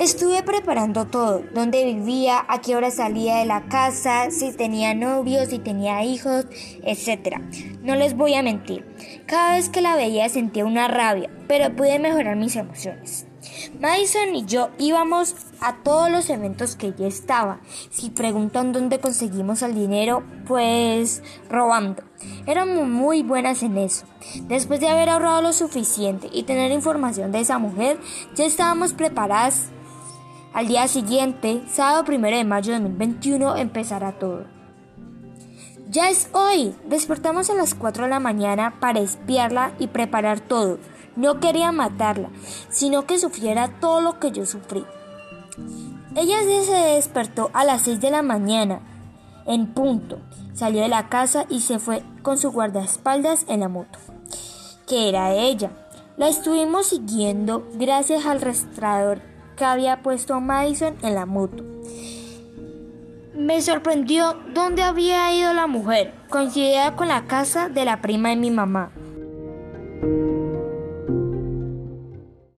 Estuve preparando todo, dónde vivía, a qué hora salía de la casa, si tenía novios, si tenía hijos, etc. No les voy a mentir, cada vez que la veía sentía una rabia, pero pude mejorar mis emociones. Madison y yo íbamos a todos los eventos que ella estaba. Si preguntan dónde conseguimos el dinero, pues robando. Éramos muy buenas en eso. Después de haber ahorrado lo suficiente y tener información de esa mujer, ya estábamos preparadas. Al día siguiente, sábado 1 de mayo de 2021, empezará todo. Ya es hoy. Despertamos a las 4 de la mañana para espiarla y preparar todo. No quería matarla, sino que sufriera todo lo que yo sufrí. Ella se despertó a las 6 de la mañana, en punto. Salió de la casa y se fue con su guardaespaldas en la moto, que era ella. La estuvimos siguiendo gracias al rastrador que había puesto Madison en la moto. Me sorprendió dónde había ido la mujer, coincidida con la casa de la prima de mi mamá.